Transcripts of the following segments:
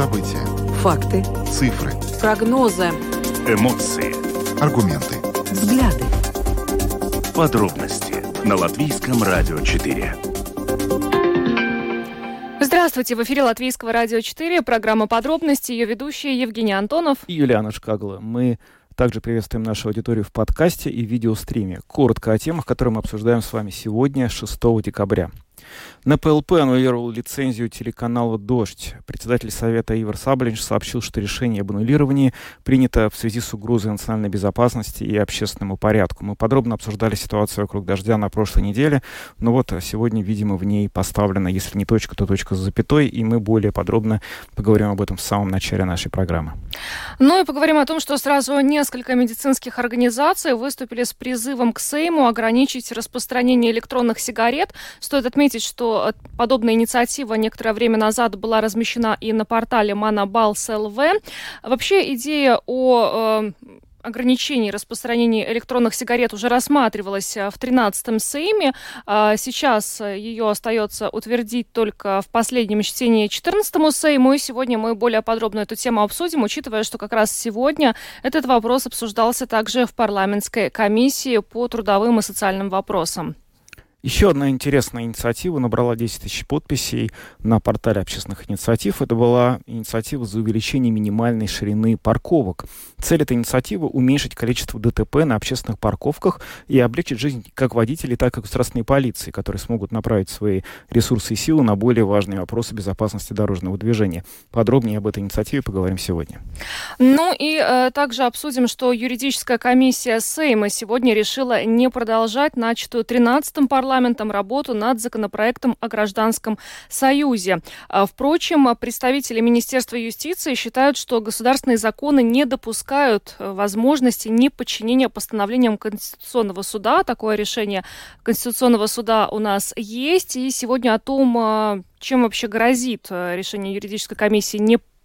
События. Факты. Цифры. Прогнозы. Эмоции. Аргументы. Взгляды. Подробности на Латвийском радио 4. Здравствуйте, в эфире Латвийского радио 4, программа «Подробности», ее ведущие Евгений Антонов и Юлиана Шкагла. Мы также приветствуем нашу аудиторию в подкасте и видеостриме. Коротко о темах, которые мы обсуждаем с вами сегодня, 6 декабря. На ПЛП аннулировал лицензию телеканала «Дождь». Председатель Совета Ивар Саблинч сообщил, что решение об аннулировании принято в связи с угрозой национальной безопасности и общественному порядку. Мы подробно обсуждали ситуацию вокруг «Дождя» на прошлой неделе, но вот сегодня, видимо, в ней поставлена, если не точка, то точка с запятой, и мы более подробно поговорим об этом в самом начале нашей программы. Ну и поговорим о том, что сразу несколько медицинских организаций выступили с призывом к Сейму ограничить распространение электронных сигарет. Стоит отметить, что что подобная инициатива некоторое время назад была размещена и на портале ЛВ. Вообще идея о э, ограничении распространения электронных сигарет уже рассматривалась э, в 13-м Сейме. А сейчас ее остается утвердить только в последнем чтении 14-му Сейму. И сегодня мы более подробно эту тему обсудим, учитывая, что как раз сегодня этот вопрос обсуждался также в парламентской комиссии по трудовым и социальным вопросам. Еще одна интересная инициатива набрала 10 тысяч подписей на портале общественных инициатив. Это была инициатива за увеличение минимальной ширины парковок. Цель этой инициативы – уменьшить количество ДТП на общественных парковках и облегчить жизнь как водителей, так и государственной полиции, которые смогут направить свои ресурсы и силы на более важные вопросы безопасности дорожного движения. Подробнее об этой инициативе поговорим сегодня. Ну и э, также обсудим, что юридическая комиссия Сейма сегодня решила не продолжать начатую 13-м парламентом парламентом работу над законопроектом о гражданском союзе. А, впрочем, представители Министерства юстиции считают, что государственные законы не допускают э, возможности неподчинения постановлениям Конституционного суда. Такое решение Конституционного суда у нас есть. И сегодня о том, а, чем вообще грозит э, решение юридической комиссии не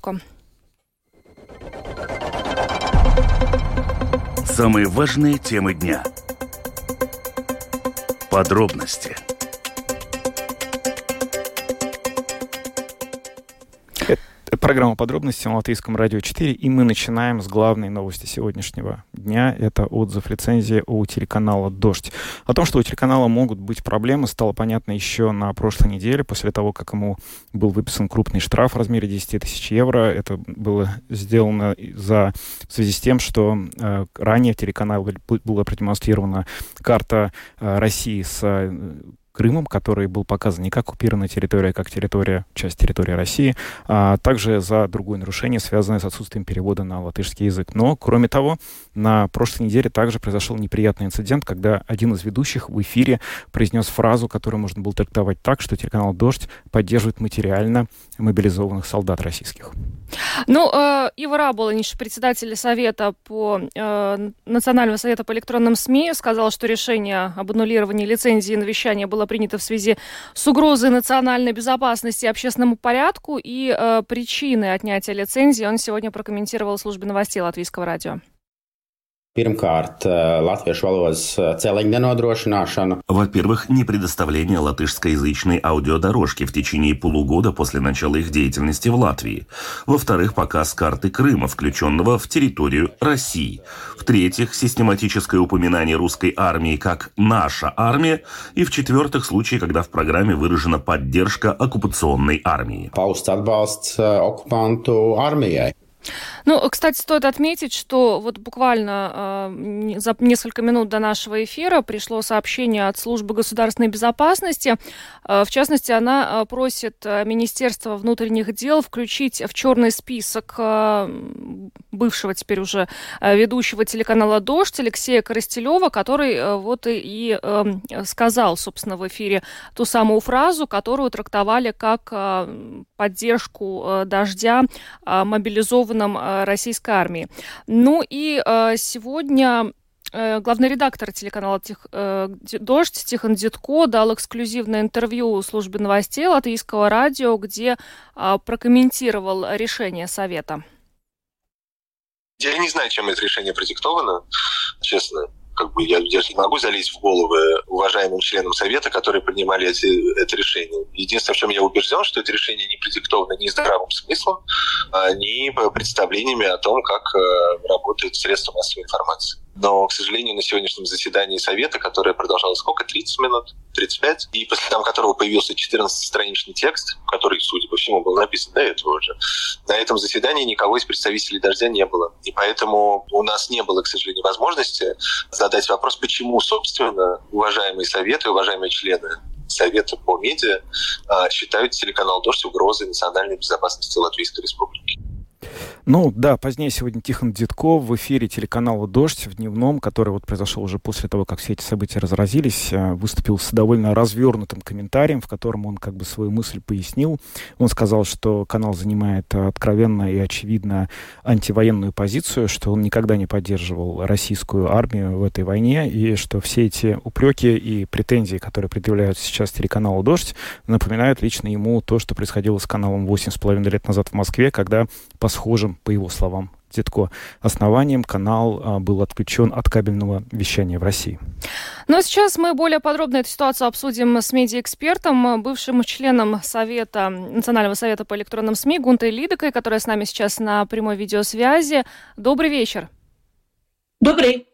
порядку. Самые важные темы дня. Подробности – Программа подробности на Латвийском радио 4, и мы начинаем с главной новости сегодняшнего дня. Это отзыв лицензии у телеканала «Дождь». О том, что у телеканала могут быть проблемы, стало понятно еще на прошлой неделе, после того, как ему был выписан крупный штраф в размере 10 тысяч евро. Это было сделано за, в связи с тем, что э, ранее в телеканале была продемонстрирована карта э, России с э, Крымом, который был показан не как оккупированная территория, а как территория, часть территории России, а также за другое нарушение, связанное с отсутствием перевода на латышский язык. Но, кроме того, на прошлой неделе также произошел неприятный инцидент, когда один из ведущих в эфире произнес фразу, которую можно было трактовать так, что телеканал «Дождь» поддерживает материально мобилизованных солдат российских. Ну, э, Ива Раболанич, председатель Совета по э, Национального совета по электронным СМИ, сказал, что решение об аннулировании лицензии на вещание было принято в связи с угрозой национальной безопасности и общественному порядку и э, причины отнятия лицензии он сегодня прокомментировал службе новостей Латвийского радио. Pirmkārt, э, celiņa nenodrošināšana. Во-первых, не предоставление латышскоязычной аудиодорожки в течение полугода после начала их деятельности в Латвии. Во-вторых, показ карты Крыма, включенного в территорию России. В-третьих, систематическое упоминание русской армии как «наша армия». И в-четвертых, случаи, когда в программе выражена поддержка оккупационной армии. Atbalsts э, okupantu armijai. Ну, кстати, стоит отметить, что вот буквально э, за несколько минут до нашего эфира пришло сообщение от службы государственной безопасности. Э, в частности, она э, просит Министерство внутренних дел включить в черный список э, бывшего теперь уже ведущего телеканала «Дождь» Алексея Коростелева, который э, вот и, и э, сказал, собственно, в эфире ту самую фразу, которую трактовали как поддержку дождя мобилизованным российской армии. Ну и сегодня главный редактор телеканала Тих, «Дождь» Тихон Дедко дал эксклюзивное интервью службе новостей Латвийского радио, где прокомментировал решение Совета. Я не знаю, чем это решение продиктовано, честно как бы я, я не могу залезть в головы уважаемым членам Совета, которые принимали эти, это решение. Единственное, в чем я убежден, что это решение не продиктовано ни здравым смыслом, а ни представлениями о том, как э, работают средства массовой информации. Но, к сожалению, на сегодняшнем заседании Совета, которое продолжалось сколько? 30 минут? 35? И после того, которого появился 14-страничный текст, который, судя по всему, был написан до этого уже, на этом заседании никого из представителей «Дождя» не было. И поэтому у нас не было, к сожалению, возможности задать вопрос, почему, собственно, уважаемые Советы, уважаемые члены Совета по медиа а, считают телеканал «Дождь» угрозой национальной безопасности Латвийской Республики. Ну да, позднее сегодня Тихон Дедков в эфире телеканала «Дождь» в дневном, который вот произошел уже после того, как все эти события разразились, э, выступил с довольно развернутым комментарием, в котором он как бы свою мысль пояснил. Он сказал, что канал занимает откровенно и очевидно антивоенную позицию, что он никогда не поддерживал российскую армию в этой войне, и что все эти упреки и претензии, которые предъявляют сейчас телеканалу «Дождь», напоминают лично ему то, что происходило с каналом «8,5 лет назад в Москве», когда по схожим по его словам, Дедко, основанием канал а, был отключен от кабельного вещания в России. Ну а сейчас мы более подробно эту ситуацию обсудим с медиаэкспертом, бывшим членом Совета, Национального совета по электронным СМИ Гунтой Лидокой, которая с нами сейчас на прямой видеосвязи. Добрый вечер. Добрый.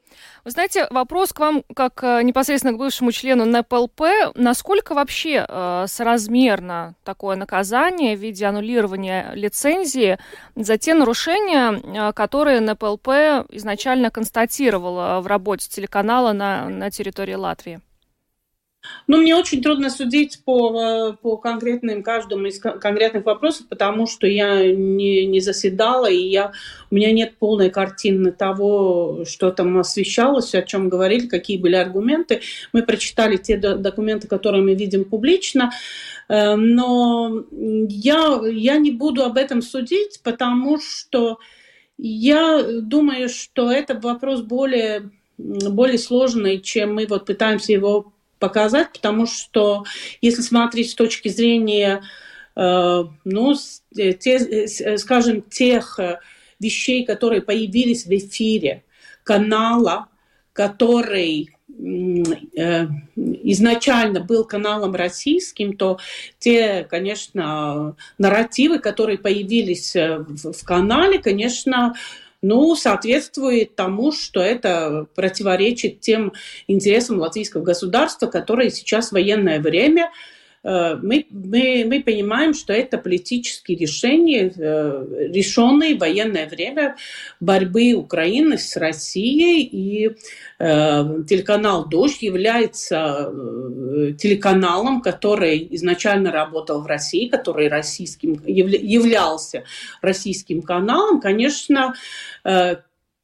Вы знаете, вопрос к вам, как э, непосредственно к бывшему члену НПЛП. Насколько вообще э, соразмерно такое наказание в виде аннулирования лицензии за те нарушения, э, которые НПЛП изначально констатировала в работе телеканала на, на территории Латвии? Ну, мне очень трудно судить по, э, по конкретным, каждому из конкретных вопросов, потому что я не, не заседала, и я, у меня нет полной картины того, что там освещалось, о чем говорили, какие были аргументы. Мы прочитали те документы, которые мы видим публично, э, но я, я не буду об этом судить, потому что я думаю, что это вопрос более более сложный, чем мы вот пытаемся его показать, потому что если смотреть с точки зрения, э, ну, э, те, э, скажем, тех вещей, которые появились в эфире канала, который изначально был каналом российским, то те, конечно, нарративы, которые появились в канале, конечно, ну, соответствует тому, что это противоречит тем интересам латвийского государства, которые сейчас в военное время мы, мы, мы понимаем, что это политические решения, э, решенные в военное время борьбы Украины с Россией. И э, телеканал «Дождь» является телеканалом, который изначально работал в России, который российским, являлся российским каналом. Конечно,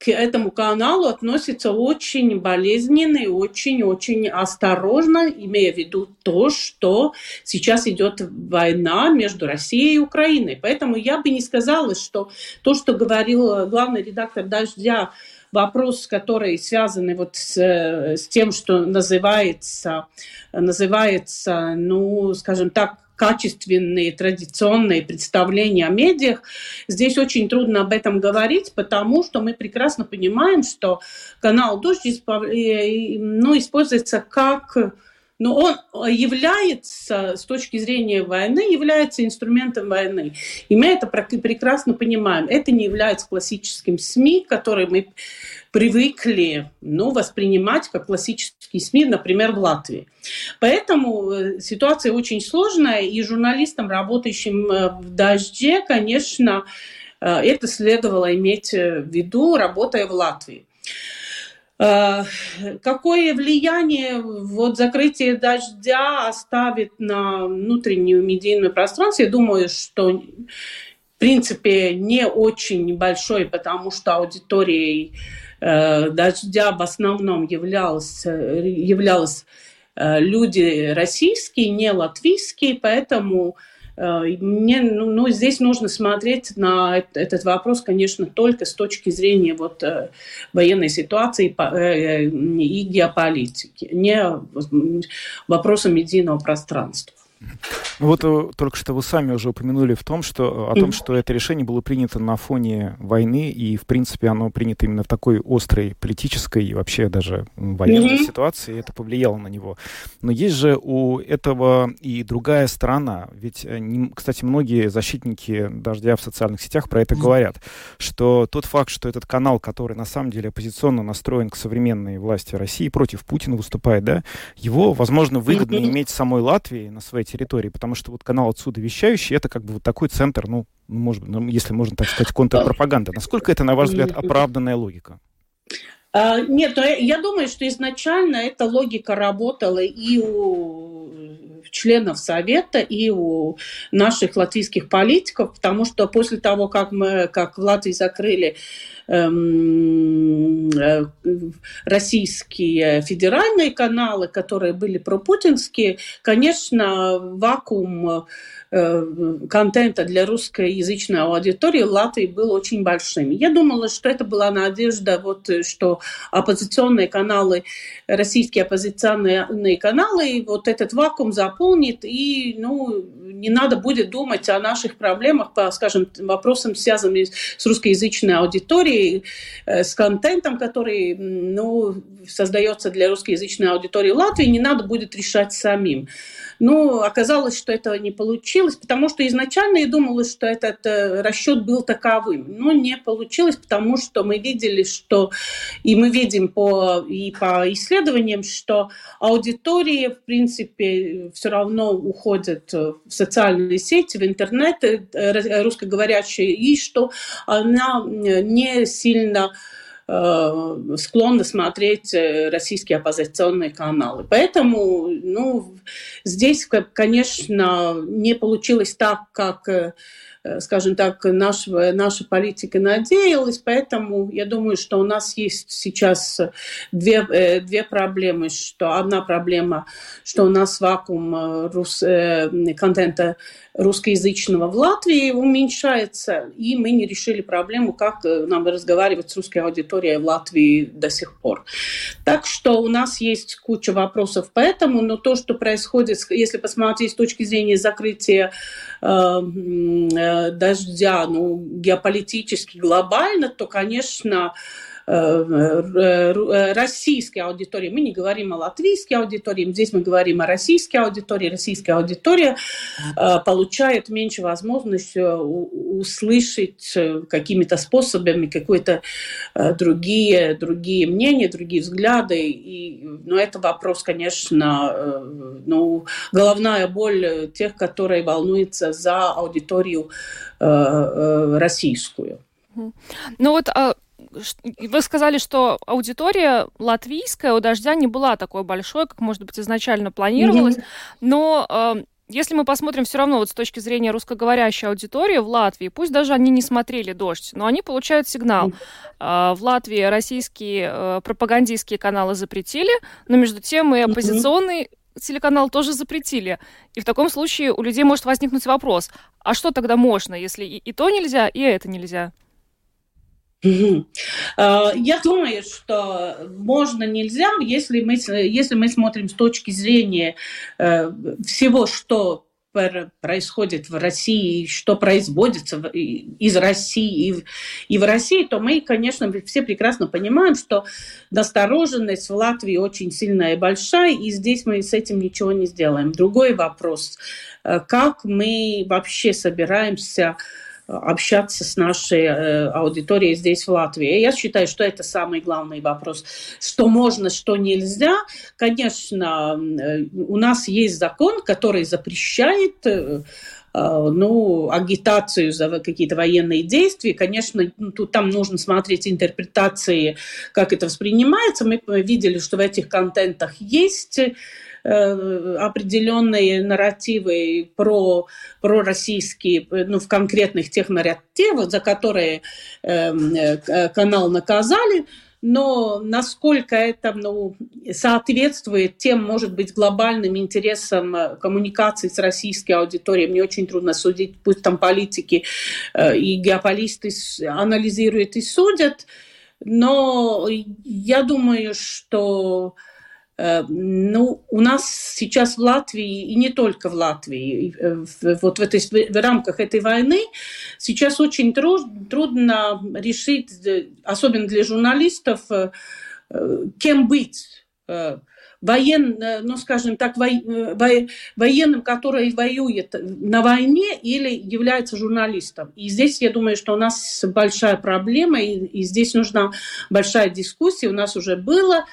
к этому каналу относится очень болезненно и очень-очень осторожно, имея в виду то, что сейчас идет война между Россией и Украиной. Поэтому я бы не сказала, что то, что говорил главный редактор «Дождя», вопрос, который связан вот с, с тем, что называется, называется, ну, скажем так, качественные традиционные представления о медиах. Здесь очень трудно об этом говорить, потому что мы прекрасно понимаем, что канал «Дождь» ну, используется как но он является, с точки зрения войны, является инструментом войны. И мы это прекрасно понимаем. Это не является классическим СМИ, которые мы привыкли ну, воспринимать как классические СМИ, например, в Латвии. Поэтому э, ситуация очень сложная, и журналистам, работающим э, в «Дожде», конечно, э, это следовало иметь в виду, работая в Латвии. Какое влияние вот закрытие дождя оставит на внутреннюю медийную пространство? Я думаю, что в принципе не очень большой, потому что аудиторией дождя в основном являлось, являлось э, люди российские, не латвийские, поэтому мне, ну, ну, здесь нужно смотреть на этот вопрос, конечно, только с точки зрения вот, военной ситуации и геополитики, не вопроса медийного пространства. Ну вот э, только что вы сами уже упомянули в том, что, о том, что это решение было принято на фоне войны, и, в принципе, оно принято именно в такой острой политической и вообще даже военной mm-hmm. ситуации, и это повлияло на него. Но есть же у этого и другая сторона. Ведь, э, кстати, многие защитники «Дождя» в социальных сетях про это mm-hmm. говорят, что тот факт, что этот канал, который на самом деле оппозиционно настроен к современной власти России, против Путина выступает, да, его, возможно, выгодно mm-hmm. иметь самой Латвии на своей территории, потому что вот канал отсюда вещающий, это как бы вот такой центр, ну, может быть, ну, если можно так сказать, контрпропаганда. Насколько это, на ваш взгляд, оправданная логика? А, нет, ну, я думаю, что изначально эта логика работала и у членов Совета, и у наших латвийских политиков, потому что после того, как мы, как в Латвии закрыли э, российские федеральные каналы, которые были пропутинские, конечно, вакуум э, контента для русскоязычной аудитории Латвии был очень большим. Я думала, что это была надежда, вот, что оппозиционные каналы, российские оппозиционные каналы, вот этот вакуум заполнит, и ну, не надо будет думать о наших проблемах по, скажем, вопросам, связанным с русскоязычной аудиторией, э, с контентом, который ну, создается для русскоязычной аудитории Латвии, не надо будет решать самим. Но оказалось, что этого не получилось, потому что изначально я думала, что этот э, расчет был таковым. Но не получилось, потому что мы видели, что и мы видим по, и по исследованиям, что аудитории, в принципе, все равно уходят в социальные сети, в интернет э, русскоговорящие, и что она не сильно Э, склонны смотреть э, российские оппозиционные каналы. Поэтому ну, здесь, конечно, не получилось так, как э, скажем так, наша, наша политика надеялась, поэтому я думаю, что у нас есть сейчас две, две проблемы, что одна проблема, что у нас вакуум рус, контента русскоязычного в Латвии уменьшается, и мы не решили проблему, как э, нам разговаривать с русской аудиторией в Латвии до сих пор. Так что у нас есть куча вопросов по этому, но то, что происходит, если посмотреть с точки зрения закрытия э, э, дождя, ну, геополитически, глобально, то, конечно, российской аудитории. Мы не говорим о латвийской аудитории, здесь мы говорим о российской аудитории. Российская аудитория э, получает меньше возможности услышать какими-то способами какие-то другие, другие мнения, другие взгляды. И, ну, это вопрос, конечно, ну, головная боль тех, которые волнуются за аудиторию российскую. Ну вот а вы сказали, что аудитория латвийская у «Дождя» не была такой большой, как, может быть, изначально планировалось, mm-hmm. но э, если мы посмотрим все равно вот с точки зрения русскоговорящей аудитории в Латвии, пусть даже они не смотрели «Дождь», но они получают сигнал. Э, в Латвии российские э, пропагандистские каналы запретили, но между тем и оппозиционный телеканал тоже запретили. И в таком случае у людей может возникнуть вопрос, а что тогда можно, если и, и то нельзя, и это нельзя? А, я думаю, что можно, нельзя, если мы, если мы смотрим с точки зрения э, всего, что происходит в России, что производится из России и, в России, то мы, конечно, все прекрасно понимаем, что настороженность в Латвии очень сильная и большая, и здесь мы с этим ничего не сделаем. Другой вопрос, э, как мы вообще собираемся общаться с нашей э, аудиторией здесь, в Латвии. Я считаю, что это самый главный вопрос. Что можно, что нельзя. Конечно, э, у нас есть закон, который запрещает э, ну, агитацию за какие-то военные действия. Конечно, ну, тут, там нужно смотреть интерпретации, как это воспринимается. Мы видели, что в этих контентах есть определенные нарративы про, про российские, ну, в конкретных тех нарративах, за которые эм, э, канал наказали, но насколько это ну, соответствует тем, может быть, глобальным интересам э, коммуникации с российской аудиторией, мне очень трудно судить, пусть там политики э, и геополисты анализируют и судят, но я думаю, что Э, ну, у нас сейчас в Латвии, и не только в Латвии, э, вот в, этой, в рамках этой войны, сейчас очень трудно решить, особенно для журналистов, э, кем быть воен, ну, скажем так, во, во, военным, который воюет на войне или является журналистом. И здесь, я думаю, что у нас большая проблема, и, и здесь нужна большая дискуссия. У нас уже было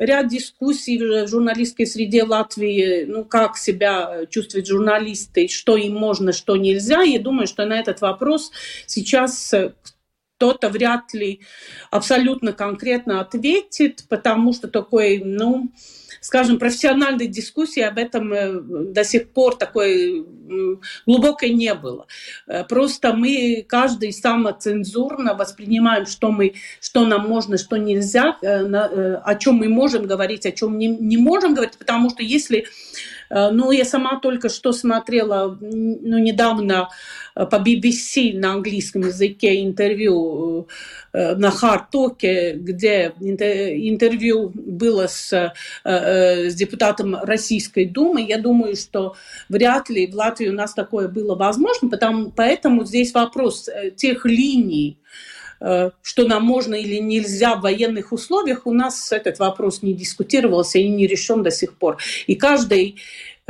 ряд дискуссий в журналистской среде Латвии, ну, как себя чувствуют журналисты, что им можно, что нельзя. Я думаю, что на этот вопрос сейчас кто-то вряд ли абсолютно конкретно ответит, потому что такой, ну, скажем, профессиональной дискуссии об этом э, до сих пор такой глубокой не было. Э, просто мы каждый самоцензурно воспринимаем, что, мы, что нам можно, что нельзя, э, о чем мы можем говорить, о чем не, не можем говорить, потому что если ну, я сама только что смотрела, ну, недавно Э, по BBC на английском языке интервью э, на Хартоке, где интервью было с, э, с депутатом Российской Думы. Я думаю, что вряд ли в Латвии у нас такое было возможно, потому, поэтому здесь вопрос тех линий, что нам можно или нельзя в военных условиях, у нас этот вопрос не дискутировался и не решен до сих пор. И каждый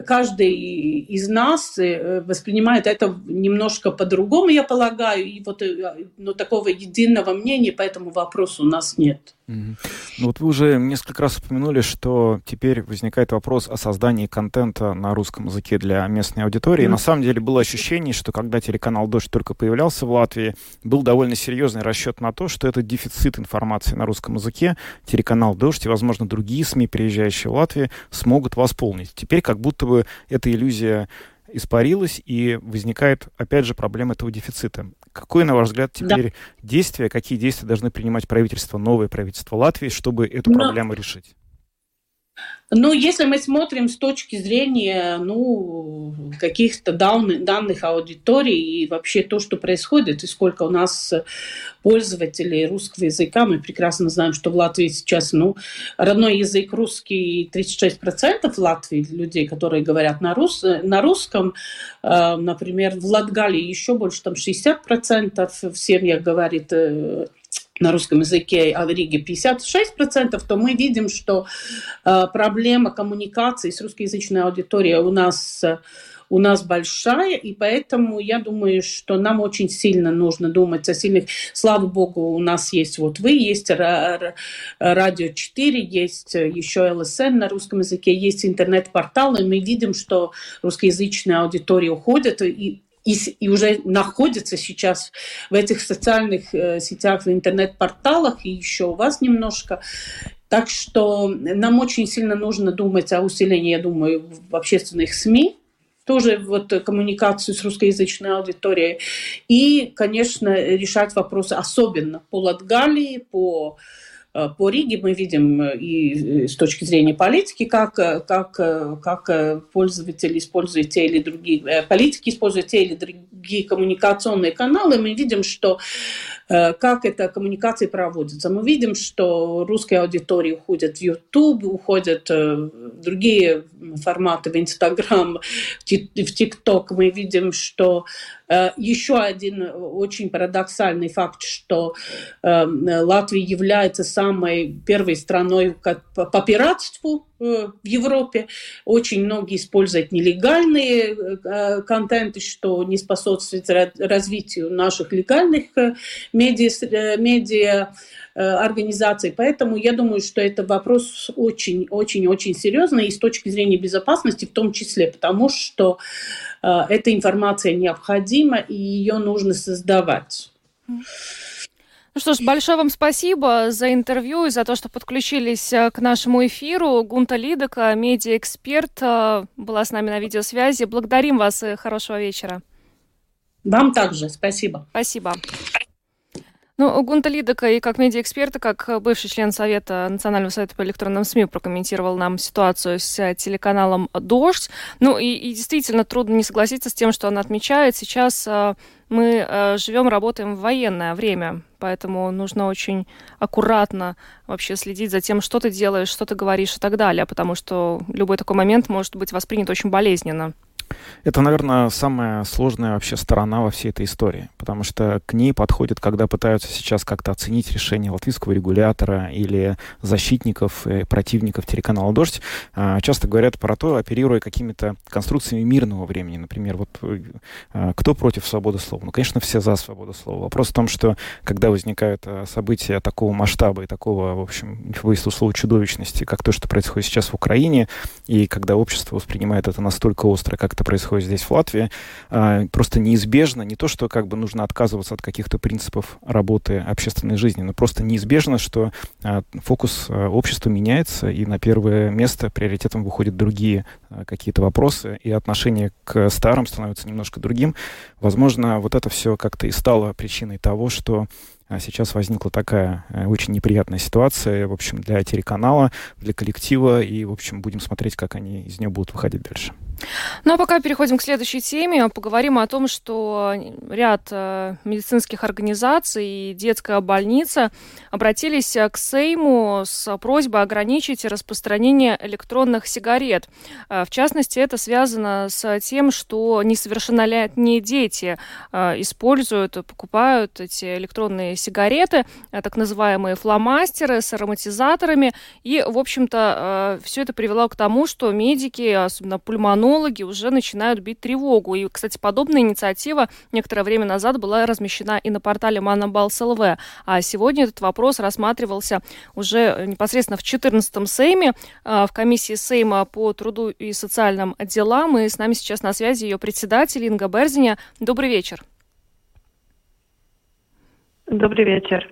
каждый из нас э, воспринимает это немножко по-другому, я полагаю, и вот э, но такого единого мнения по этому вопросу у нас нет. Ну вот вы уже несколько раз упомянули, что теперь возникает вопрос о создании контента на русском языке для местной аудитории. Mm. На самом деле было ощущение, что когда телеканал «Дождь» только появлялся в Латвии, был довольно серьезный расчет на то, что это дефицит информации на русском языке. Телеканал «Дождь» и, возможно, другие СМИ, приезжающие в Латвию, смогут восполнить. Теперь как будто бы эта иллюзия испарилась, и возникает, опять же, проблема этого дефицита. Какое, на ваш взгляд, теперь да. действия, какие действия должны принимать правительство, новое правительство Латвии, чтобы эту Но... проблему решить? Ну, если мы смотрим с точки зрения ну, каких-то данных, аудитории и вообще то, что происходит, и сколько у нас пользователей русского языка, мы прекрасно знаем, что в Латвии сейчас ну, родной язык русский 36% в Латвии людей, которые говорят на, рус, на русском. Э, например, в Латгалии еще больше, там 60% в семьях говорит э, на русском языке, а в Риге 56%, то мы видим, что э, проблема коммуникации с русскоязычной аудиторией у нас у нас большая, и поэтому я думаю, что нам очень сильно нужно думать о сильных. Слава богу, у нас есть вот вы, есть Радио 4, есть еще ЛСН на русском языке, есть интернет-порталы, мы видим, что русскоязычная аудитория уходит, и и, и уже находится сейчас в этих социальных э, сетях, в интернет-порталах, и еще у вас немножко. Так что нам очень сильно нужно думать о усилении, я думаю, в общественных СМИ, тоже вот коммуникацию с русскоязычной аудиторией. И, конечно, решать вопросы особенно по Латгалии, по по Риге мы видим э, и э, с точки зрения политики, как, как, как пользователи используют те или другие, политики используют те или другие коммуникационные каналы, мы видим, что как эта коммуникация проводится. Мы видим, что русские аудитории уходят в YouTube, уходят в другие форматы, в Instagram, в TikTok. Мы видим, что Э, еще один очень парадоксальный факт, что э, Латвия является самой первой страной по пиратству э, в Европе. Очень многие используют нелегальные контенты, что не способствует развитию наших легальных медиа, медиа организаций. Поэтому я думаю, что это вопрос очень-очень-очень серьезный и с точки зрения безопасности в том числе, потому что Э, эта информация необходима, и ее нужно создавать. Ну что ж, большое вам спасибо за интервью и за то, что подключились э, к нашему эфиру. Гунта Лидока, медиаэксперт, э, была с нами на видеосвязи. Благодарим вас и хорошего вечера. Вам также. Спасибо. Спасибо. Ну, Гунта Лидока и как медиаэксперта, как бывший член Совета Национального совета по электронным СМИ прокомментировал нам ситуацию с телеканалом «Дождь». Ну и, и действительно трудно не согласиться с тем, что он отмечает. Сейчас э, мы э, живем, работаем в военное время, поэтому нужно очень аккуратно вообще следить за тем, что ты делаешь, что ты говоришь и так далее, потому что любой такой момент может быть воспринят очень болезненно. Это, наверное, самая сложная вообще сторона во всей этой истории, потому что к ней подходят, когда пытаются сейчас как-то оценить решение латвийского регулятора или защитников, и противников телеканала «Дождь». А, часто говорят про то, оперируя какими-то конструкциями мирного времени. Например, вот а, кто против свободы слова? Ну, конечно, все за свободу слова. Вопрос в том, что когда возникают а, события такого масштаба и такого, в общем, выяснил слова чудовищности, как то, что происходит сейчас в Украине, и когда общество воспринимает это настолько остро, как это происходит здесь, в Латвии, а, просто неизбежно, не то, что как бы нужно отказываться от каких-то принципов работы общественной жизни, но просто неизбежно, что а, фокус а, общества меняется, и на первое место приоритетом выходят другие какие-то вопросы, и отношение к старым становится немножко другим. Возможно, вот это все как-то и стало причиной того, что сейчас возникла такая э, очень неприятная ситуация, в общем, для телеканала, для коллектива, и, в общем, будем смотреть, как они из нее будут выходить дальше. Ну а пока переходим к следующей теме. Поговорим о том, что ряд э, медицинских организаций и детская больница обратились к Сейму с просьбой ограничить распространение электронных сигарет. Э, в частности, это связано с тем, что несовершеннолетние дети э, используют, покупают эти электронные сигареты, так называемые фломастеры с ароматизаторами. И, в общем-то, все это привело к тому, что медики, особенно пульмонологи, иммунологи уже начинают бить тревогу. И, кстати, подобная инициатива некоторое время назад была размещена и на портале Манабалс ЛВ. А сегодня этот вопрос рассматривался уже непосредственно в 14-м Сейме, а, в комиссии Сейма по труду и социальным делам. И с нами сейчас на связи ее председатель Инга Берзиня. Добрый вечер. Добрый вечер.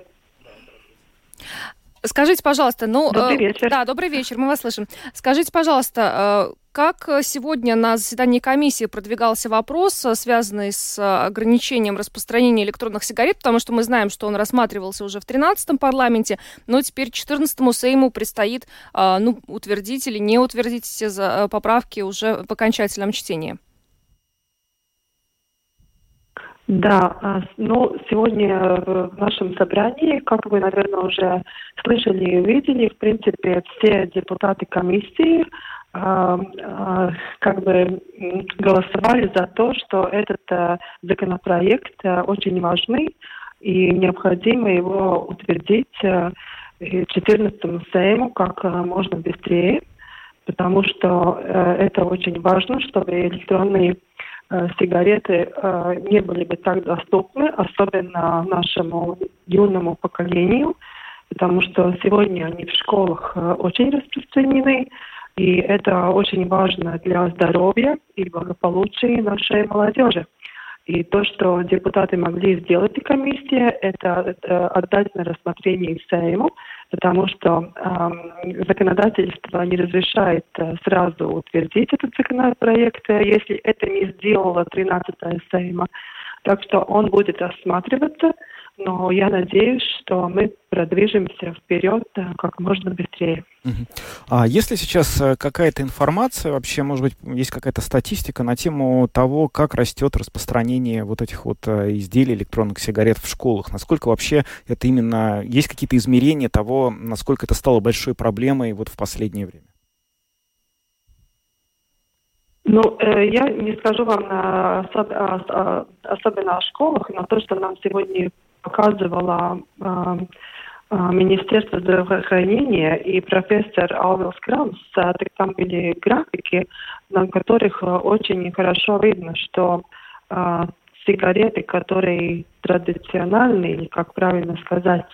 Скажите, пожалуйста, ну... Добрый э, вечер. Да, добрый вечер, мы вас слышим. Скажите, пожалуйста, э, как сегодня на заседании комиссии продвигался вопрос, э, связанный с ограничением распространения электронных сигарет, потому что мы знаем, что он рассматривался уже в 13-м парламенте, но теперь 14-му Сейму предстоит ну, утвердить или не утвердить эти поправки уже в окончательном чтении? Да, а, ну, сегодня в нашем собрании, как вы, наверное, уже слышали и увидели, в принципе, все депутаты комиссии а, а, как бы голосовали за то, что этот а, законопроект а, очень важный и необходимо его утвердить а, 14 Сейму как можно быстрее, потому что это очень важно, чтобы электронные Э, сигареты э, не были бы так доступны, особенно нашему юному поколению, потому что сегодня они в школах э, очень распространены, и это очень важно для здоровья и благополучия нашей молодежи. И то, что депутаты могли сделать и комиссия, это, это отдать на рассмотрение Сейму, потому что э, законодательство не разрешает э, сразу утвердить этот законопроект, э, если это не сделала 13-я Сейма. Так что он будет рассматриваться, но я надеюсь, что мы продвижемся вперед э, как можно быстрее. А если сейчас э, какая-то информация, вообще, может быть, есть какая-то статистика на тему того, как растет распространение вот этих вот э, изделий электронных сигарет в школах? Насколько вообще это именно... Есть какие-то измерения того, насколько это стало большой проблемой вот в последнее время? Ну, я не скажу вам особ, э, особенно о школах, но то, что нам сегодня показывала э, Министерство здравоохранения и профессор Алвилс Крамс, так там были графики, на которых очень хорошо видно, что э, сигареты, которые традиционные, или как правильно сказать,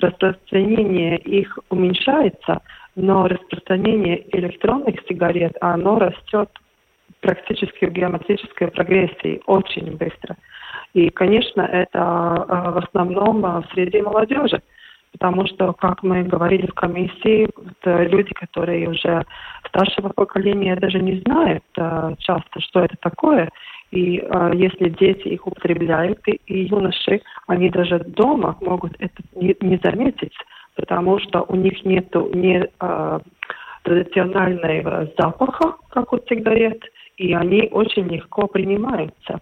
распространение их уменьшается, но распространение электронных сигарет, оно растет практически в геометрической прогрессии очень быстро. И, конечно, это а, в основном а, среди молодежи, потому что, как мы говорили в комиссии, люди, которые уже старшего поколения даже не знают часто, что это такое, И э, если дети их употребляют, и, и юноши, они даже дома могут это не, не заметить, потому что у них нет ни э, традиционального запаха, как у сигарет, и они очень легко принимаются.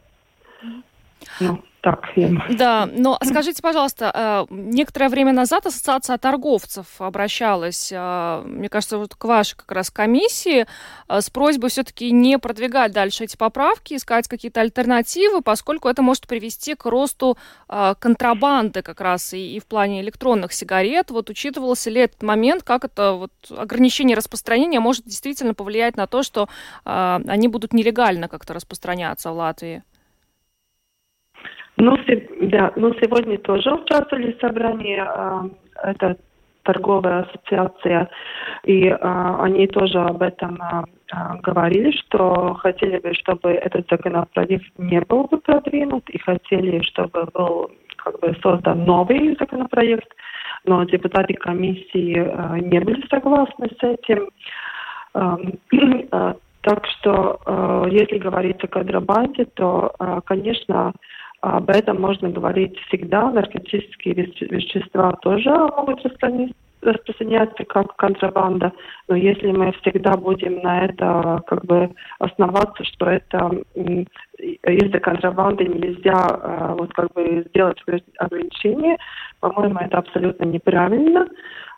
Ну, так. Я... Да, но скажите, пожалуйста, э, некоторое время назад Ассоциация торговцев обращалась, э, мне кажется, вот к вашей как раз комиссии э, с просьбой все-таки не продвигать дальше эти поправки, искать какие-то альтернативы, поскольку это может привести к росту контрабанды как раз и, и в плане электронных сигарет. Вот учитывался ли этот момент, как это вот ограничение распространения может действительно повлиять на то, что они будут нелегально как-то распространяться в Латвии? Ну, да, ну сегодня тоже участвовали в собрании, э, это торговая ассоциация, и э, они тоже об этом э, говорили, что хотели бы, чтобы этот законопроект не был бы продвинут, и хотели, чтобы был как бы создан новый законопроект, но депутаты комиссии э, не были согласны с этим. Э, э, так что, э, если говорить о контрабанде, то, э, конечно, об этом можно говорить всегда. Наркотические вещества тоже могут распространяться как контрабанда, но если мы всегда будем на это как бы основаться, что это из-за контрабанды нельзя а, вот как бы сделать ограничения, по-моему, это абсолютно неправильно,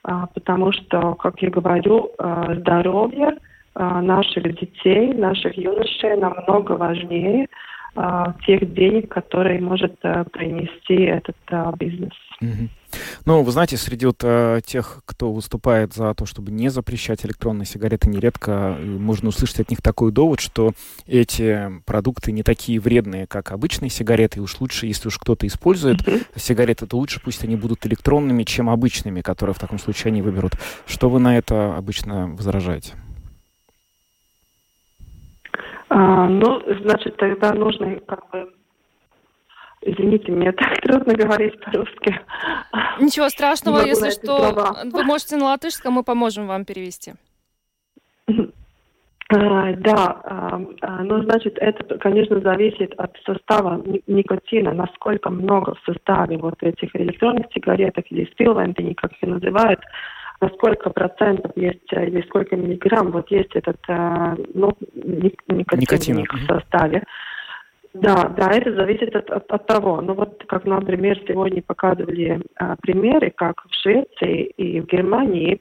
а, потому что, как я говорю, а, здоровье наших детей, наших юношей намного важнее, тех денег, которые может а, принести этот а, бизнес. Ну, вы знаете, среди вот э, тех, кто выступает за то, чтобы не запрещать электронные сигареты, нередко э, можно услышать от них такой довод, что эти продукты не такие вредные, как обычные сигареты, и уж лучше, если уж кто-то использует mm-hmm. сигареты, то лучше пусть они будут электронными, чем обычными, которые в таком случае они выберут. Что вы на это обычно возражаете? А, ну, значит, тогда нужно как бы Извините, мне так трудно говорить по-русски. Ничего страшного, если что, слова. вы можете на латышском, мы поможем вам перевести. А, да, а, ну, значит, это, конечно, зависит от состава никотина, насколько много в составе вот этих электронных сигареток или спилвентини, как их называют, на сколько процентов есть э, или сколько миллиграмм вот есть этот э, ну, никотин, никотин. в составе. Да, да, это зависит от, от, от того. Ну вот, как, например, сегодня показывали а, примеры, как в Швеции и в Германии,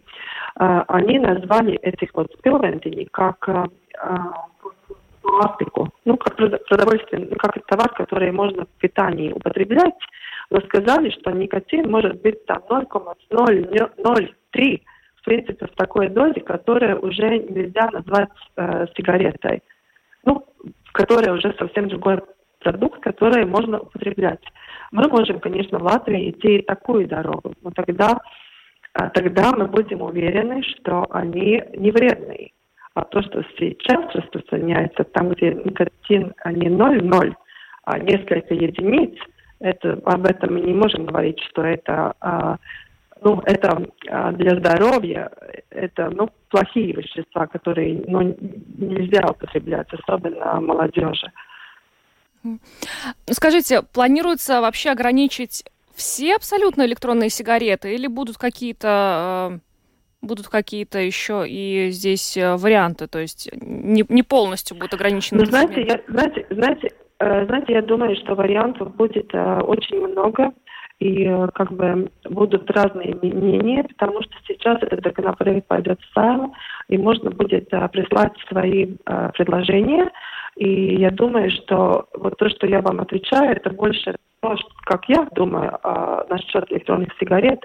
а, они назвали этих вот спилвентини как а, пластику, ну, как продовольствие, как товар, который можно в питании употреблять, но сказали, что никотин может быть там 0,003, в принципе, в такой дозе, которая уже нельзя назвать э, сигаретой. Ну, которая уже совсем другой продукт, который можно употреблять. Мы можем, конечно, в Латвии идти такую дорогу, но тогда, э, тогда мы будем уверены, что они не вредные. А то, что сейчас распространяется, там, где никотин не 0,0, а несколько единиц – это, об этом мы не можем говорить, что это, а, ну, это а, для здоровья, это ну, плохие вещества, которые ну, нельзя употреблять, особенно молодежи. Скажите, планируется вообще ограничить все абсолютно электронные сигареты или будут какие-то а, будут какие-то еще и здесь э, варианты, то есть не, не полностью будут ограничены? Ну, знаете, я, знаете, знаете, знаете, я думаю, что вариантов будет э, очень много, и э, как бы будут разные мнения, потому что сейчас этот законопроект пойдет в Сайм, и можно будет прислать свои предложения. И я думаю, что вот то, что я вам отвечаю, это больше то, как я думаю насчет электронных сигарет.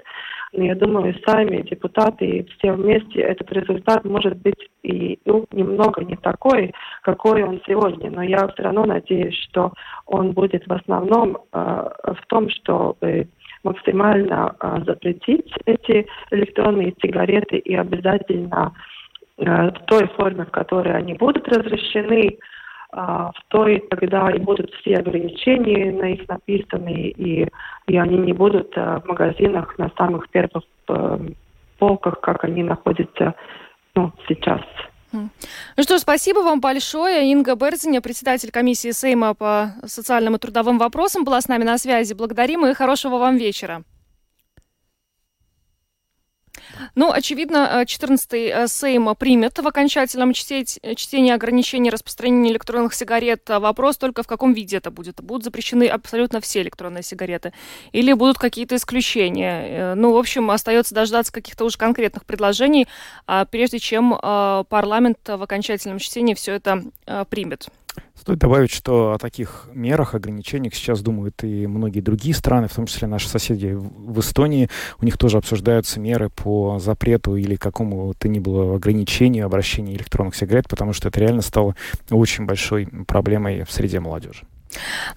Но я думаю, сами депутаты и все вместе этот результат может быть и ну, немного не такой, какой он сегодня. Но я все равно надеюсь, что он будет в основном э, в том, чтобы максимально э, запретить эти электронные сигареты и обязательно э, в той форме, в которой они будут разрешены, в той тогда и будут все ограничения на их написаны, и, и они не будут а, в магазинах на самых первых а, полках, как они находятся ну, сейчас. Ну что спасибо вам большое. Инга Берзиня, председатель комиссии Сейма по социальным и трудовым вопросам, была с нами на связи. Благодарим и хорошего вам вечера. Ну, очевидно, 14-й э, Сейм примет в окончательном чтении ограничений распространения электронных сигарет. Вопрос только в каком виде это будет. Будут запрещены абсолютно все электронные сигареты или будут какие-то исключения? Э, ну, в общем, остается дождаться каких-то уже конкретных предложений, а, прежде чем э, парламент в окончательном чтении все это примет. Стоит добавить, что о таких мерах, ограничениях сейчас думают и многие другие страны, в том числе наши соседи в Эстонии. У них тоже обсуждаются меры по запрету или какому-то ни было ограничению обращения электронных сигарет, потому что это реально стало очень большой проблемой в среде молодежи.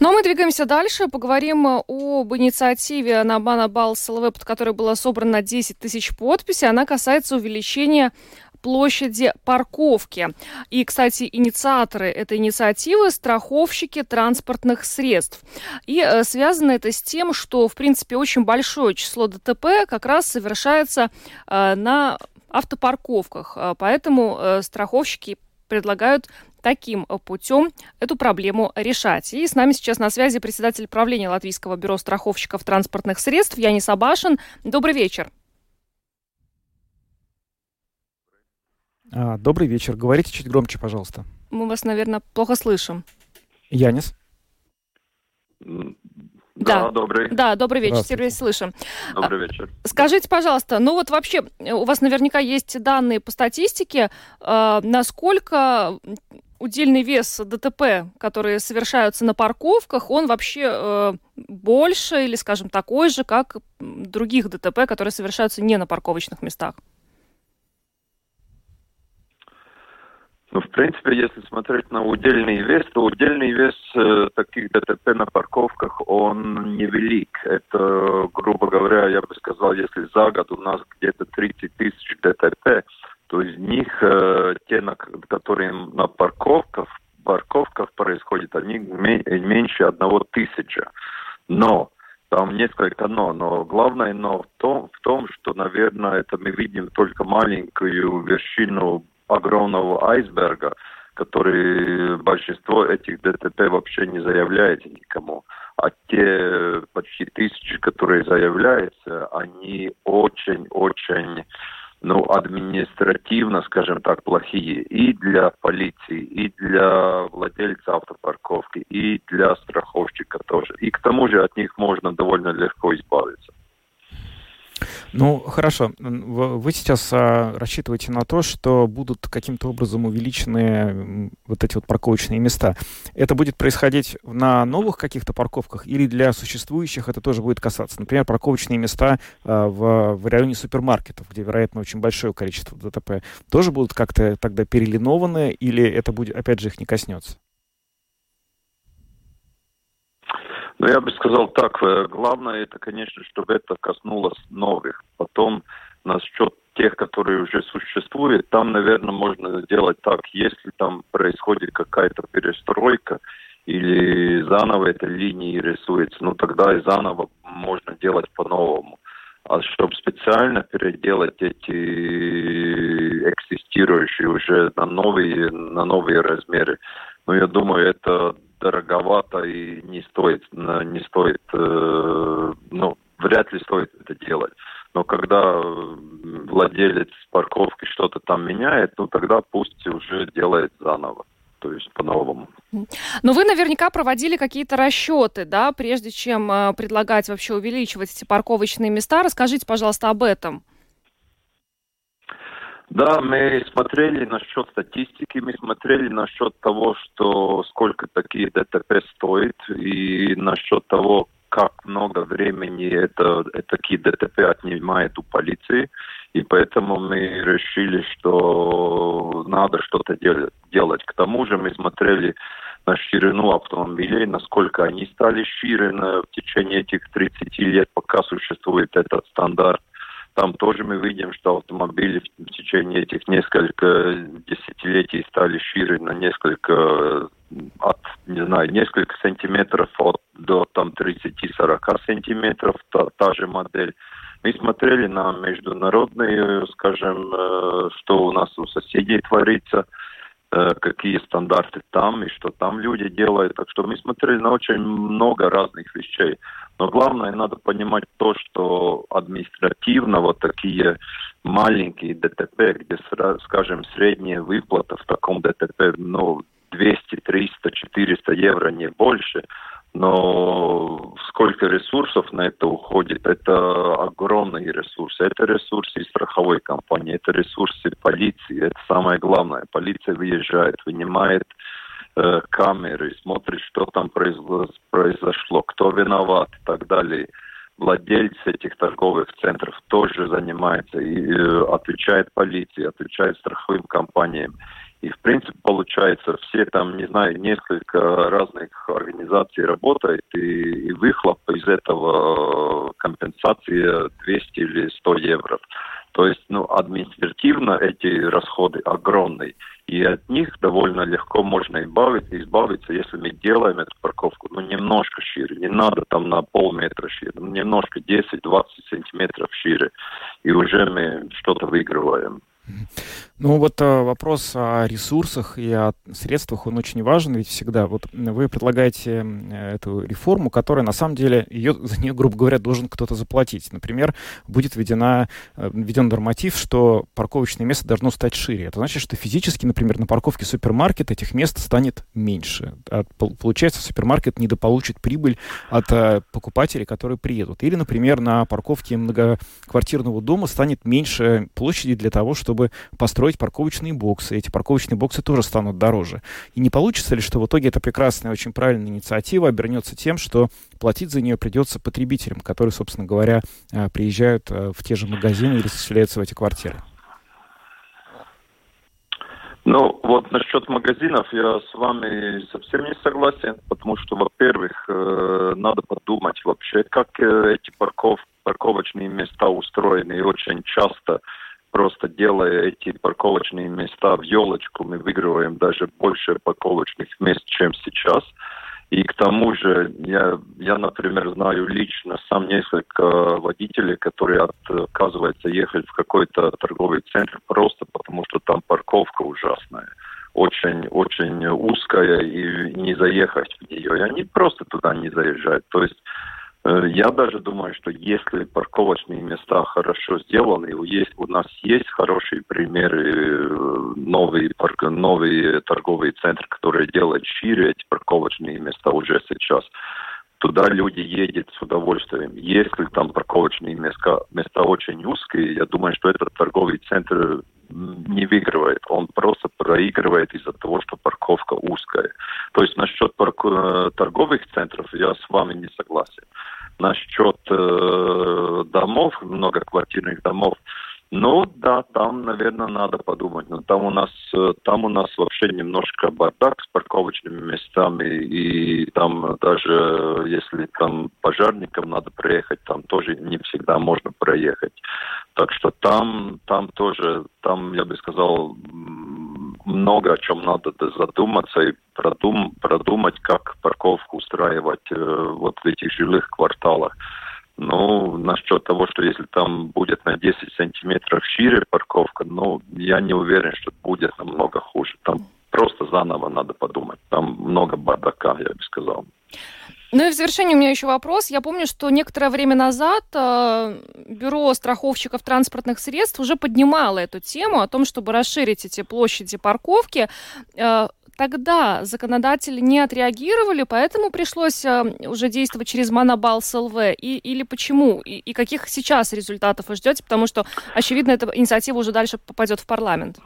Ну а мы двигаемся дальше. Поговорим об инициативе на Банабал СЛВ, под которой было собрано 10 тысяч подписей. Она касается увеличения площади парковки. И, кстати, инициаторы этой инициативы – страховщики транспортных средств. И э, связано это с тем, что, в принципе, очень большое число ДТП как раз совершается э, на автопарковках. Э, поэтому страховщики предлагают таким путем эту проблему решать. И с нами сейчас на связи председатель правления Латвийского бюро страховщиков транспортных средств Янис Абашин. Добрый вечер. А, добрый вечер. Говорите чуть громче, пожалуйста. Мы вас, наверное, плохо слышим. Янис? Да, да, добрый. Да, добрый вечер, Сергей, слышим. Добрый вечер. Скажите, пожалуйста, ну вот вообще у вас наверняка есть данные по статистике, э, насколько удельный вес ДТП, которые совершаются на парковках, он вообще э, больше или, скажем, такой же, как других ДТП, которые совершаются не на парковочных местах? Ну, в принципе, если смотреть на удельный вес, то удельный вес э, таких ДТП на парковках, он невелик. Это, грубо говоря, я бы сказал, если за год у нас где-то 30 тысяч ДТП, то из них э, те, на, которые на парковках, парковках происходят, они меньше одного тысяча. Но там несколько но, но главное но в том, в том, что, наверное, это мы видим только маленькую вершину огромного айсберга, который большинство этих ДТП вообще не заявляется никому. А те почти тысячи, которые заявляются, они очень-очень ну, административно, скажем так, плохие и для полиции, и для владельца автопарковки, и для страховщика тоже. И к тому же от них можно довольно легко избавиться. Ну, хорошо. Вы сейчас а, рассчитываете на то, что будут каким-то образом увеличены вот эти вот парковочные места. Это будет происходить на новых каких-то парковках или для существующих это тоже будет касаться? Например, парковочные места а, в, в районе супермаркетов, где, вероятно, очень большое количество ДТП, тоже будут как-то тогда перелинованы или это будет, опять же, их не коснется? Ну, я бы сказал так, э, главное это, конечно, чтобы это коснулось новых. Потом насчет тех, которые уже существуют, там, наверное, можно сделать так, если там происходит какая-то перестройка или заново эта линия рисуется, ну тогда и заново можно делать по-новому. А чтобы специально переделать эти экзистирующие уже на новые, на новые размеры, ну, я думаю, это дороговато и не стоит, не стоит, э, ну, вряд ли стоит это делать. Но когда владелец парковки что-то там меняет, ну тогда пусть уже делает заново то есть по-новому. Но вы наверняка проводили какие-то расчеты, да, прежде чем э, предлагать вообще увеличивать эти парковочные места. Расскажите, пожалуйста, об этом. Да, мы смотрели насчет статистики, мы смотрели насчет того, что сколько такие ДТП стоит, и насчет того, как много времени это, это такие ДТП отнимает у полиции. И поэтому мы решили, что надо что-то делать. К тому же мы смотрели на ширину автомобилей, насколько они стали шире в течение этих 30 лет, пока существует этот стандарт. Там тоже мы видим, что автомобили в течение этих нескольких десятилетий стали шире на несколько, от, не знаю, несколько сантиметров от, до там 30-40 сантиметров, та, та же модель. Мы смотрели на международные, скажем, э, что у нас у соседей творится, какие стандарты там и что там люди делают. Так что мы смотрели на очень много разных вещей. Но главное, надо понимать то, что административно вот такие маленькие ДТП, где, скажем, средняя выплата в таком ДТП, ну, 200, 300, 400 евро, не больше, но сколько ресурсов на это уходит, это огромные ресурсы. Это ресурсы страховой компании, это ресурсы полиции, это самое главное. Полиция выезжает, вынимает э, камеры, смотрит, что там произошло, кто виноват и так далее. Владельцы этих торговых центров тоже занимается и э, отвечает полиции, отвечает страховым компаниям. И, в принципе, получается, все там, не знаю, несколько разных организаций работают, и, и выхлоп из этого компенсация 200 или 100 евро. То есть, ну, административно эти расходы огромные. И от них довольно легко можно избавиться, избавиться, если мы делаем эту парковку, ну, немножко шире. Не надо там на полметра шире, ну, немножко 10-20 сантиметров шире. И уже мы что-то выигрываем. Ну вот э, вопрос о ресурсах и о средствах, он очень важен, ведь всегда вот вы предлагаете эту реформу, которая на самом деле, ее, за нее, грубо говоря, должен кто-то заплатить. Например, будет введена, э, введен норматив, что парковочное место должно стать шире. Это значит, что физически, например, на парковке супермаркета этих мест станет меньше. Получается, супермаркет недополучит прибыль от э, покупателей, которые приедут. Или, например, на парковке многоквартирного дома станет меньше площади для того, чтобы построить строить парковочные боксы. Эти парковочные боксы тоже станут дороже. И не получится ли, что в итоге эта прекрасная, очень правильная инициатива обернется тем, что платить за нее придется потребителям, которые, собственно говоря, э, приезжают э, в те же магазины или заселяются в эти квартиры? Ну, вот насчет магазинов я с вами совсем не согласен, потому что, во-первых, э, надо подумать вообще, как эти парков, парковочные места устроены, и очень часто просто делая эти парковочные места в елочку, мы выигрываем даже больше парковочных мест, чем сейчас. И к тому же я, я, например, знаю лично сам несколько водителей, которые отказываются ехать в какой-то торговый центр просто потому, что там парковка ужасная очень, очень узкая и не заехать в нее. И они просто туда не заезжают. То есть я даже думаю, что если парковочные места хорошо сделаны, есть, у нас есть хорошие примеры, э, новые, новые торговые центры, которые делают шире эти парковочные места уже сейчас. Туда люди едут с удовольствием. Если там парковочные места, места очень узкие, я думаю, что этот торговый центр не выигрывает. Он просто проигрывает из-за того, что парковка узкая. То есть насчет парк... Э, торговых центров я с вами не согласен насчет э, домов, многоквартирных домов, ну да, там, наверное, надо подумать. Но там у нас, э, там у нас вообще немножко бардак с парковочными местами, и там даже если там пожарникам надо проехать, там тоже не всегда можно проехать. Так что там, там тоже, там, я бы сказал, много о чем надо задуматься и продум, продумать, как парковку устраивать э, вот в этих жилых кварталах. Ну, насчет того, что если там будет на 10 сантиметров шире парковка, ну, я не уверен, что будет намного хуже. Там просто заново надо подумать. Там много бардака, я бы сказал. Ну и в завершение у меня еще вопрос. Я помню, что некоторое время назад э, бюро страховщиков транспортных средств уже поднимало эту тему о том, чтобы расширить эти площади парковки. Э, тогда законодатели не отреагировали, поэтому пришлось э, уже действовать через Монобал СЛВ? И, или почему? И, и каких сейчас результатов вы ждете? Потому что, очевидно, эта инициатива уже дальше попадет в парламент.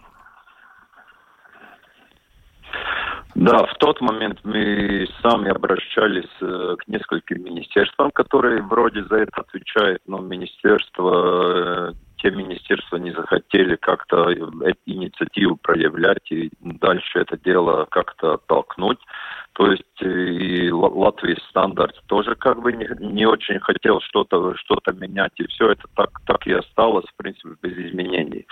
Да, в тот момент мы сами обращались э, к нескольким министерствам, которые вроде за это отвечают, но министерства, э, те министерства не захотели как-то инициативу проявлять и дальше это дело как-то оттолкнуть. То есть и Латвии стандарт тоже как бы не, не очень хотел что-то что менять, и все это так, так и осталось, в принципе, без изменений.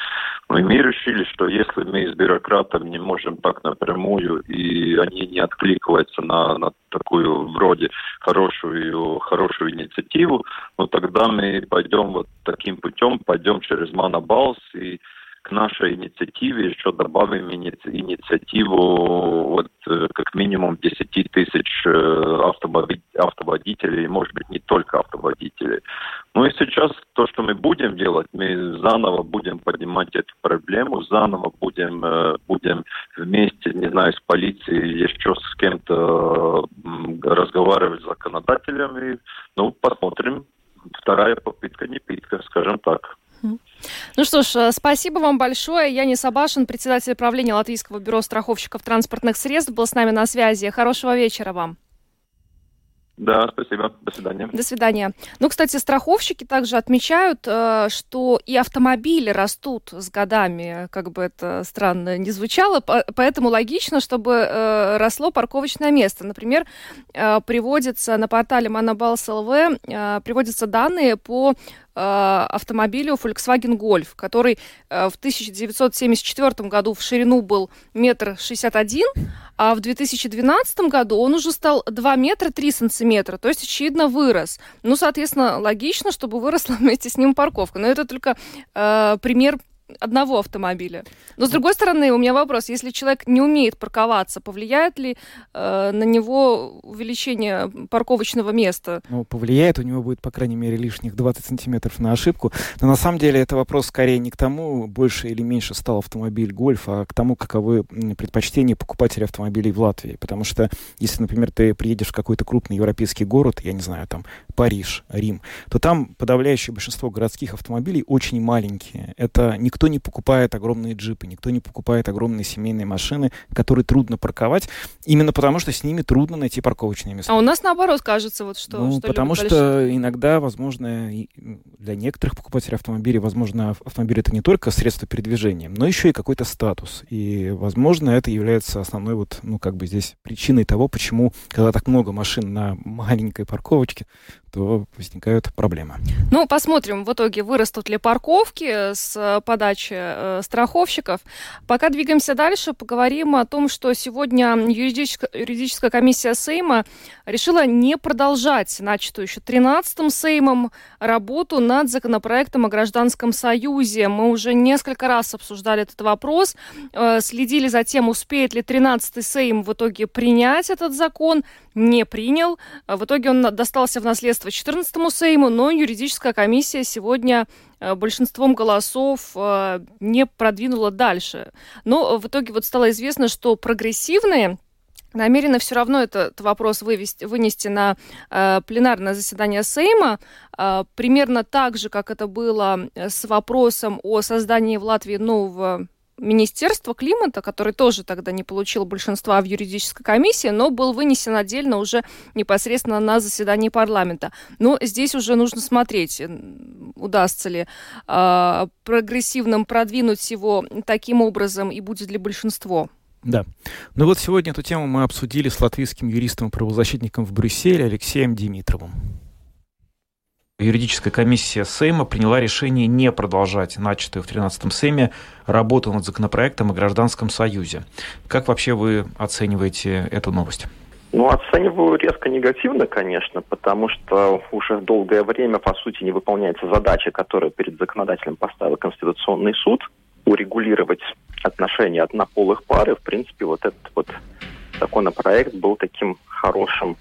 Но и мы решили, что если мы с бюрократами не можем так напрямую, и они не откликаются на, на такую вроде хорошую, хорошую инициативу, ну тогда мы пойдем вот таким путем, пойдем через Манабалс и к нашей инициативе еще добавим инициативу вот, э, как минимум 10 тысяч э, автоводителей, может быть, не только автоводителей. Ну и сейчас то, что мы будем делать, мы заново будем поднимать эту проблему, заново будем, э, будем вместе, не знаю, с полицией, еще с кем-то разговаривать с законодателями. Ну, посмотрим. Вторая попытка не питка, скажем так. Ну что ж, э, спасибо вам большое. Яни Сабашин, председатель правления Латвийского бюро страховщиков транспортных средств, был с нами на связи. Хорошего вечера вам. Да, спасибо. До свидания. До свидания. Ну, кстати, страховщики также отмечают, э, что и автомобили растут с годами, как бы это странно не звучало, поэтому логично, чтобы э, росло парковочное место. Например, приводится на портале Monobals LV, приводятся данные по автомобилю Volkswagen Golf, который в 1974 году в ширину был метр шестьдесят один, а в 2012 году он уже стал 2 метра 3 сантиметра, то есть, очевидно, вырос. Ну, соответственно, логично, чтобы выросла вместе с ним парковка. Но это только э, пример одного автомобиля. Но с другой стороны, у меня вопрос: если человек не умеет парковаться, повлияет ли э, на него увеличение парковочного места? Ну, повлияет, у него будет, по крайней мере, лишних 20 сантиметров на ошибку. Но на самом деле это вопрос скорее не к тому, больше или меньше стал автомобиль Гольф, а к тому, каковы предпочтения покупателей автомобилей в Латвии. Потому что, если, например, ты приедешь в какой-то крупный европейский город, я не знаю, там Париж, Рим, то там подавляющее большинство городских автомобилей очень маленькие. Это никто никто не покупает огромные джипы, никто не покупает огромные семейные машины, которые трудно парковать, именно потому что с ними трудно найти парковочные места. А у нас наоборот кажется, вот что. Ну, что потому что большие... иногда, возможно, для некоторых покупателей автомобилей, возможно, автомобиль это не только средство передвижения, но еще и какой-то статус. И, возможно, это является основной вот, ну, как бы здесь причиной того, почему, когда так много машин на маленькой парковочке, то возникают проблемы. Ну, посмотрим в итоге, вырастут ли парковки с подачи э, страховщиков. Пока двигаемся дальше, поговорим о том, что сегодня юридическая, юридическая комиссия Сейма решила не продолжать начатую еще 13-м Сеймом работу над законопроектом о гражданском союзе. Мы уже несколько раз обсуждали этот вопрос, э, следили за тем, успеет ли 13-й Сейм в итоге принять этот закон не принял. В итоге он достался в наследство 14-му Сейму, но юридическая комиссия сегодня э, большинством голосов э, не продвинула дальше. Но в итоге вот стало известно, что прогрессивные намерены все равно этот вопрос вывести, вынести на э, пленарное заседание Сейма, э, примерно так же, как это было с вопросом о создании в Латвии нового Министерство климата, который тоже тогда не получил большинства в юридической комиссии, но был вынесен отдельно уже непосредственно на заседании парламента. Но здесь уже нужно смотреть, удастся ли э, прогрессивным продвинуть его таким образом и будет ли большинство. Да. Ну вот сегодня эту тему мы обсудили с латвийским юристом-правозащитником в Брюсселе Алексеем Димитровым. Юридическая комиссия Сейма приняла решение не продолжать начатую в 13-м Сейме работу над законопроектом о гражданском союзе. Как вообще вы оцениваете эту новость? Ну, оцениваю резко негативно, конечно, потому что уже долгое время, по сути, не выполняется задача, которую перед законодателем поставил Конституционный суд, урегулировать отношения однополых пар, и, в принципе, вот этот вот законопроект был таким хорошим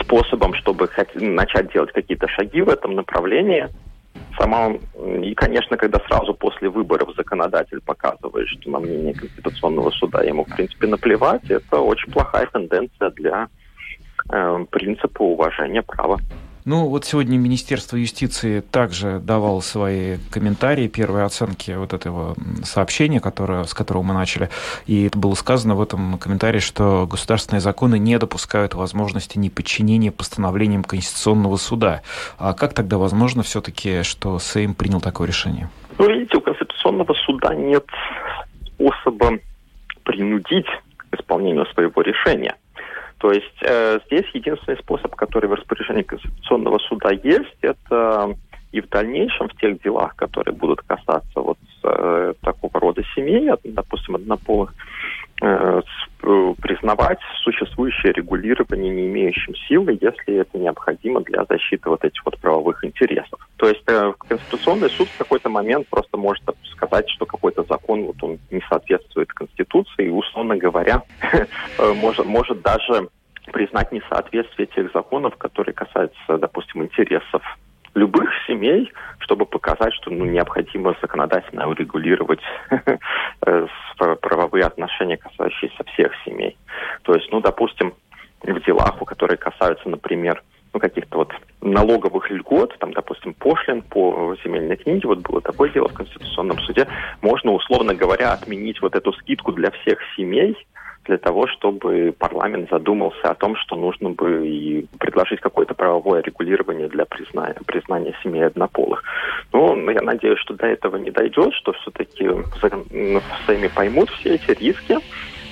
способом, чтобы начать делать какие-то шаги в этом направлении. Сама, и, конечно, когда сразу после выборов законодатель показывает, что на мнение Конституционного суда ему, в принципе, наплевать, это очень плохая тенденция для э, принципа уважения права. Ну, вот сегодня Министерство юстиции также давало свои комментарии, первые оценки вот этого сообщения, которое, с которого мы начали. И это было сказано в этом комментарии, что государственные законы не допускают возможности неподчинения постановлениям Конституционного суда. А как тогда возможно все-таки, что Сейм принял такое решение? Ну, видите, у Конституционного суда нет способа принудить к исполнению своего решения. То есть э, здесь единственный способ, который в распоряжении Конституционного суда есть, это и в дальнейшем в тех делах, которые будут касаться вот э, такого рода семей, допустим, однополых, э, признавать существующее регулирование не имеющим силы, если это необходимо для защиты вот этих вот правовых интересов. То есть э, Конституционный суд в какой-то момент просто может сказать, что какой-то закон вот он не соответствует Конституции, условно говоря, э, может, может даже признать несоответствие тех законов, которые касаются, допустим, интересов любых семей, чтобы показать, что ну, необходимо законодательно урегулировать э, правовые отношения, касающиеся всех семей. То есть, ну, допустим, в делах, у которых касаются, например, ну, каких-то налоговых льгот, там, допустим, пошлин по земельной книге, вот было такое дело в Конституционном суде, можно, условно говоря, отменить вот эту скидку для всех семей, для того, чтобы парламент задумался о том, что нужно бы и предложить какое-то правовое регулирование для признания, признания семей однополых. Но ну, я надеюсь, что до этого не дойдет, что все-таки сами поймут все эти риски.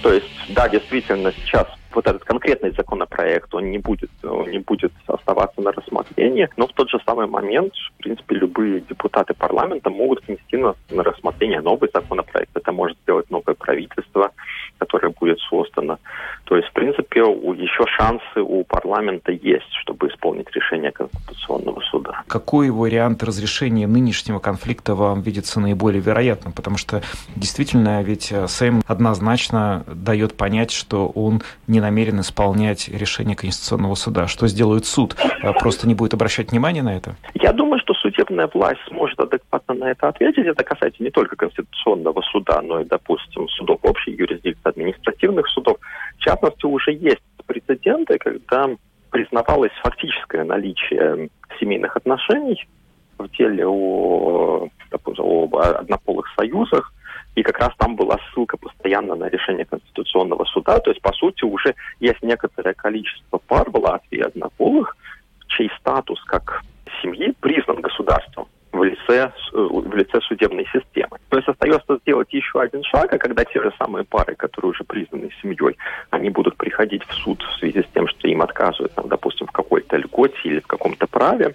То есть, да, действительно, сейчас вот этот конкретный законопроект, он не будет, он не будет оставаться на рассмотрении, но в тот же самый момент, в принципе, любые депутаты парламента могут внести на, на рассмотрение новый законопроект. Это может сделать новое правительство, которое будет создано. То есть, в принципе, у, еще шансы у парламента есть, чтобы исполнить решение Конституционного суда. Какой вариант разрешения нынешнего конфликта вам видится наиболее вероятным? Потому что действительно ведь э, Сэм однозначно дает понять, что он не намерен исполнять решение Конституционного суда. Что сделает суд? Э, просто не будет обращать внимания на это? Я думаю, что судебная власть сможет адекватно на это ответить. Это касается не только Конституционного суда, но и, допустим, судов общей юрисдикции, административных судов. В частности, уже есть прецеденты, когда признавалось фактическое наличие семейных отношений в деле о, допустим, об однополых союзах, и как раз там была ссылка постоянно на решение Конституционного суда. То есть, по сути, уже есть некоторое количество пар в Латвии однополых, чей статус как семьи признан государством в лице, в лице судебной системы. То есть остается сделать еще один шаг, а когда те же самые пары, которые уже признаны семьей, они будут приходить в суд в связи с тем, что им отказывают, там, допустим, в какой-то льготе или в каком-то праве,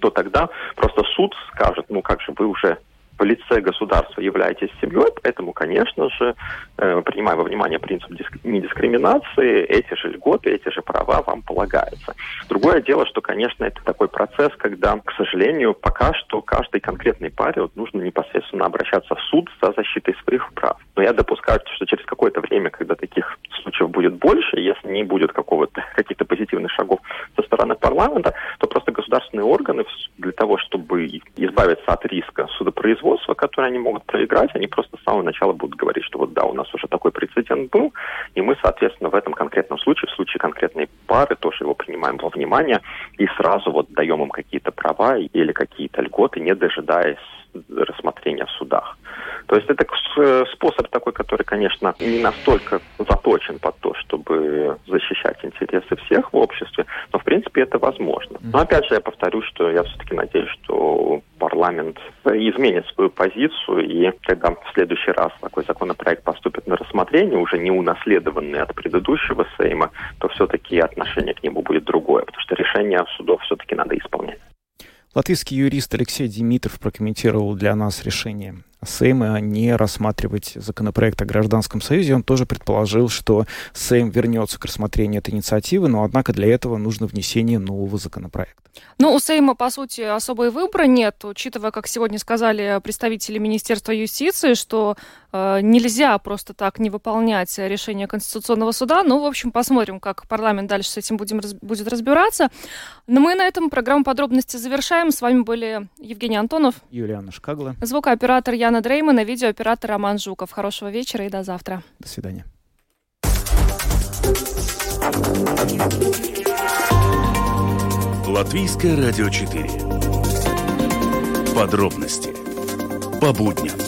то тогда просто суд скажет, ну как же вы уже в лице государства являетесь семьей, поэтому, конечно же, э, принимая во внимание принцип недискриминации, эти же льготы, эти же права вам полагаются. Другое дело, что, конечно, это такой процесс, когда, к сожалению, пока что каждой конкретной паре вот, нужно непосредственно обращаться в суд за защитой своих прав. Но я допускаю, что через какое-то время, когда таких случаев будет больше, если не будет какого-то каких-то позитивных шагов со стороны парламента, то просто государственные органы для того, чтобы избавиться от риска судопроизводства, который они могут проиграть, они просто с самого начала будут говорить, что вот да, у нас уже такой прецедент был, и мы, соответственно, в этом конкретном случае, в случае конкретной пары, тоже его принимаем во внимание и сразу вот даем им какие-то права или какие-то льготы, не дожидаясь рассмотрения в судах. То есть это способ такой, который, конечно, не настолько заточен под то, чтобы защищать интересы всех в обществе, но в принципе это возможно. Но опять же я повторю, что я все-таки надеюсь, что парламент изменит свою позицию, и когда в следующий раз такой законопроект поступит на рассмотрение, уже не унаследованный от предыдущего Сейма, то все-таки отношение к нему будет другое, потому что решение судов все-таки надо исполнять. Латвийский юрист Алексей Демитов прокомментировал для нас решение Сейма не рассматривать законопроект о гражданском союзе. Он тоже предположил, что Сейм вернется к рассмотрению этой инициативы, но однако для этого нужно внесение нового законопроекта. Ну, у Сейма, по сути, особой выбора нет, учитывая, как сегодня сказали представители Министерства юстиции, что нельзя просто так не выполнять решение Конституционного суда. Ну, в общем, посмотрим, как парламент дальше с этим будем, будет разбираться. Но мы на этом программу подробности завершаем. С вами были Евгений Антонов, Юлиана Шкагла, звукооператор Яна Дреймана, видеооператор Роман Жуков. Хорошего вечера и до завтра. До свидания. Латвийское радио 4. Подробности по будням.